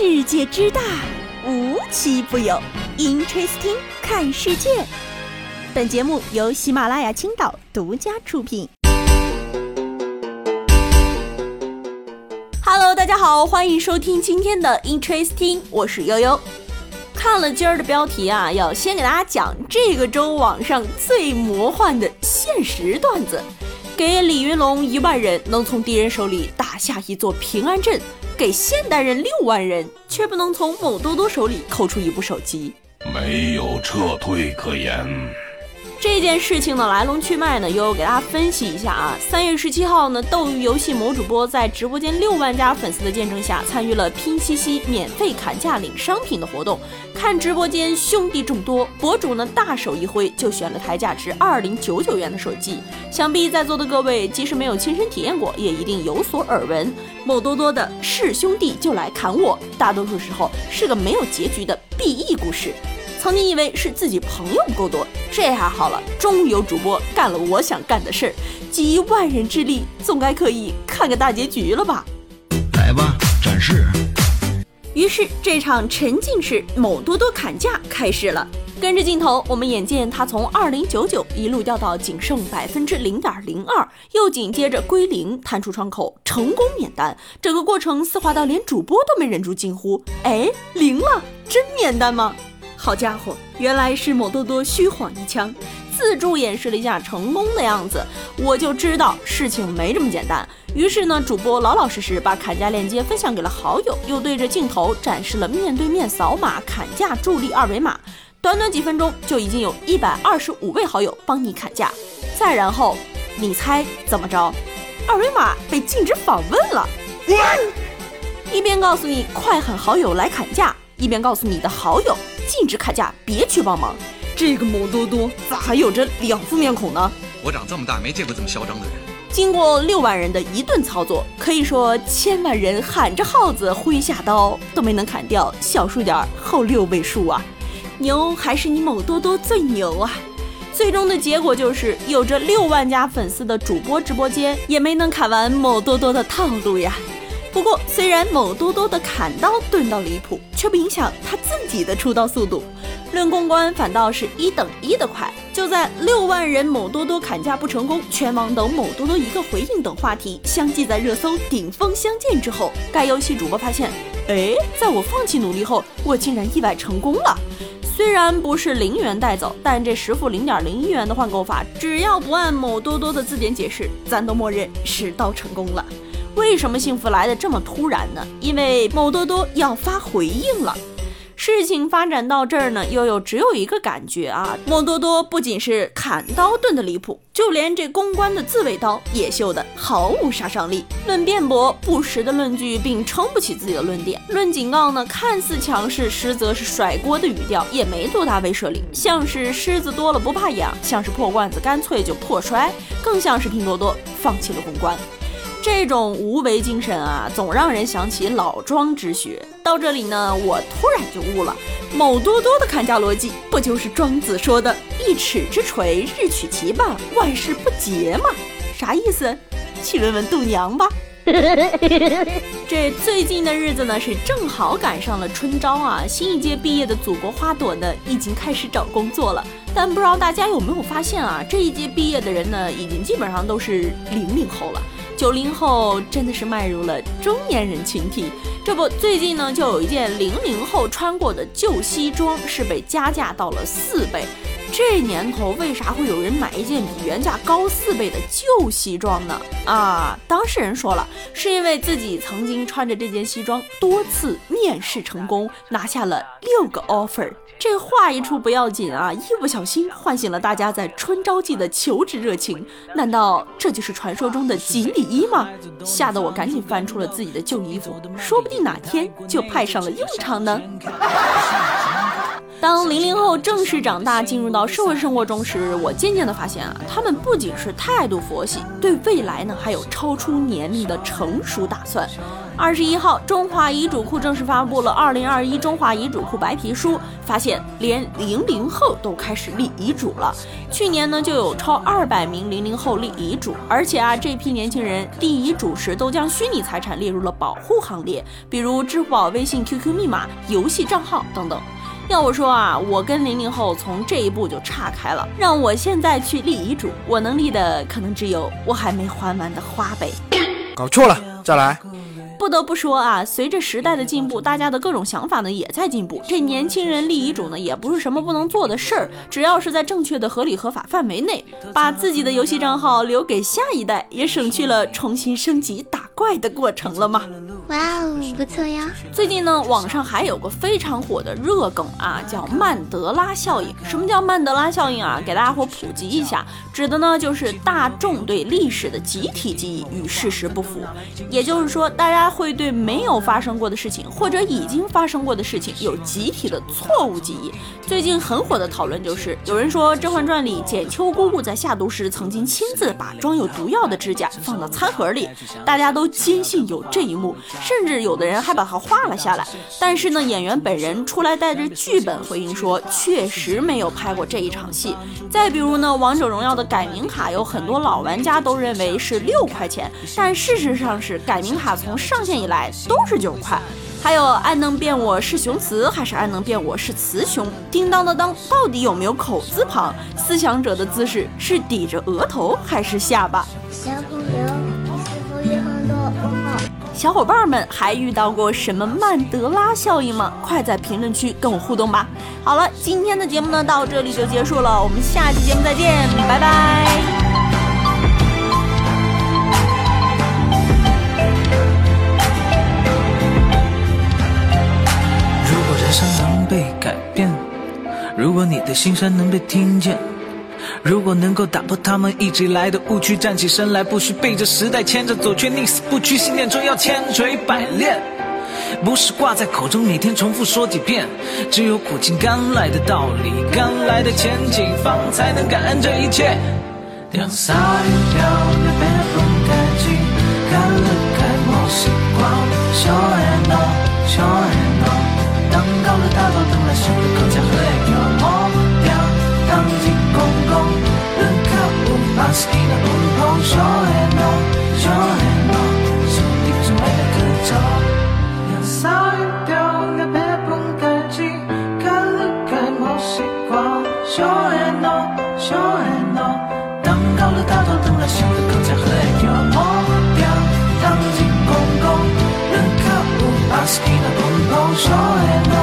世界之大，无奇不有。Interesting，看世界。本节目由喜马拉雅青岛独家出品。Hello，大家好，欢迎收听今天的 Interesting，我是悠悠。看了今儿的标题啊，要先给大家讲这个周网上最魔幻的现实段子：给李云龙一万人，能从敌人手里打下一座平安镇。给现代人六万人，却不能从某多多手里扣出一部手机，没有撤退可言。这件事情的来龙去脉呢，悠悠给大家分析一下啊。三月十七号呢，斗鱼游戏某主播在直播间六万加粉丝的见证下，参与了拼夕夕免费砍价领商品的活动。看直播间兄弟众多，博主呢大手一挥就选了台价值二零九九元的手机。想必在座的各位，即使没有亲身体验过，也一定有所耳闻。某多多的是兄弟就来砍我，大多数时候是个没有结局的 BE 故事。曾经以为是自己朋友不够多，这下好了，终于有主播干了我想干的事儿，集万人之力，总该可以看个大结局了吧？来吧，展示。于是这场沉浸式某多多砍价开始了。跟着镜头，我们眼见他从二零九九一路掉到仅剩百分之零点零二，又紧接着归零，弹出窗口成功免单。整个过程丝滑到连主播都没忍住惊呼：“哎，零了，真免单吗？”好家伙，原来是某多多虚晃一枪，自助演示了一下成功的样子，我就知道事情没这么简单。于是呢，主播老老实实把砍价链接分享给了好友，又对着镜头展示了面对面扫码砍价助力二维码。短短几分钟，就已经有一百二十五位好友帮你砍价。再然后，你猜怎么着？二维码被禁止访问了。一边告诉你快喊好友来砍价，一边告诉你的好友。禁止砍价，别去帮忙。这个某多多咋还有着两副面孔呢？我长这么大没见过这么嚣张的人。经过六万人的一顿操作，可以说千万人喊着号子挥下刀都没能砍掉小数点后六位数啊！牛还是你某多多最牛啊！最终的结果就是有着六万家粉丝的主播直播间也没能砍完某多多的套路呀。不过，虽然某多多的砍刀钝到离谱，却不影响他自己的出刀速度。论公关，反倒是一等一的快。就在六万人某多多砍价不成功，全网等某多多一个回应等话题相继在热搜顶峰相见之后，该游戏主播发现，哎，在我放弃努力后，我竟然意外成功了。虽然不是零元带走，但这十副零点零一元的换购法，只要不按某多多的字典解释，咱都默认是刀成功了。为什么幸福来的这么突然呢？因为某多多要发回应了。事情发展到这儿呢，悠悠只有一个感觉啊，某多多不仅是砍刀钝的离谱，就连这公关的自卫刀也秀的毫无杀伤力。论辩驳，不实的论据并撑不起自己的论点；论警告呢，看似强势，实则是甩锅的语调，也没多大威慑力。像是狮子多了不怕痒，像是破罐子干脆就破摔，更像是拼多多放弃了公关。这种无为精神啊，总让人想起老庄之学。到这里呢，我突然就悟了，某多多的砍价逻辑，不就是庄子说的“一尺之锤，日取其半，万事不竭”吗？啥意思？去问问度娘吧。这最近的日子呢，是正好赶上了春招啊，新一届毕业的祖国花朵呢，已经开始找工作了。但不知道大家有没有发现啊，这一届毕业的人呢，已经基本上都是零零后了。九零后真的是迈入了中年人群体。这不，最近呢，就有一件零零后穿过的旧西装是被加价到了四倍。这年头，为啥会有人买一件比原价高四倍的旧西装呢？啊，当事人说了，是因为自己曾经穿着这件西装多次面试成功，拿下了六个 offer。这话一出不要紧啊，一不小心唤醒了大家在春招季的求职热情。难道这就是传说中的锦鲤衣吗？吓得我赶紧翻出了自己的旧衣服，说不定哪天就派上了用场呢。当零零后正式长大，进入到社会生活中时，我渐渐的发现啊，他们不仅是态度佛系，对未来呢还有超出年龄的成熟打算。二十一号，中华遗嘱库正式发布了《二零二一中华遗嘱库白皮书》，发现连零零后都开始立遗嘱了。去年呢，就有超二百名零零后立遗嘱，而且啊，这批年轻人立遗嘱时都将虚拟财产列入了保护行列，比如支付宝、微信、QQ 密码、游戏账号等等。要我说啊，我跟零零后从这一步就岔开了。让我现在去立遗嘱，我能立的可能只有我还没还完的花呗。搞错了，再来。不得不说啊，随着时代的进步，大家的各种想法呢也在进步。这年轻人立遗嘱呢，也不是什么不能做的事儿，只要是在正确的、合理、合法范围内，把自己的游戏账号留给下一代，也省去了重新升级打怪的过程了嘛。哇哦，不错呀！最近呢，网上还有个非常火的热梗啊，叫曼德拉效应。什么叫曼德拉效应啊？给大家伙普及一下，指的呢就是大众对历史的集体记忆与事实不符，也就是说，大家会对没有发生过的事情或者已经发生过的事情有集体的错误记忆。最近很火的讨论就是，有人说《甄嬛传》里简秋姑姑在下毒时曾经亲自把装有毒药的指甲放到餐盒里，大家都坚信有这一幕。甚至有的人还把它画了下来，但是呢，演员本人出来带着剧本回应说，确实没有拍过这一场戏。再比如呢，《王者荣耀》的改名卡有很多老玩家都认为是六块钱，但事实上是改名卡从上线以来都是九块。还有，爱能变我是雄雌，还是爱能变我是雌雄？叮当的当到底有没有口字旁？思想者的姿势是抵着额头还是下巴？小朋友？小伙伴们还遇到过什么曼德拉效应吗？快在评论区跟我互动吧！好了，今天的节目呢到这里就结束了，我们下期节目再见，拜拜。如果人生能被改变，如果你的心声能被听见。如果能够打破他们一直以来的误区，站起身来，不需被这时代牵着走，却宁死不屈，信念中要千锤百炼。不是挂在口中，每天重复说几遍。只有苦尽甘来的道理，甘来的前景，方才能感恩这一切。当洒一掉的悲风改进，看了开幕时光，笑也浓，笑也浓。当大道等来新的and no，当高楼大道等来新的口才和幽默，掉当进公共，人看无把好きな運動場への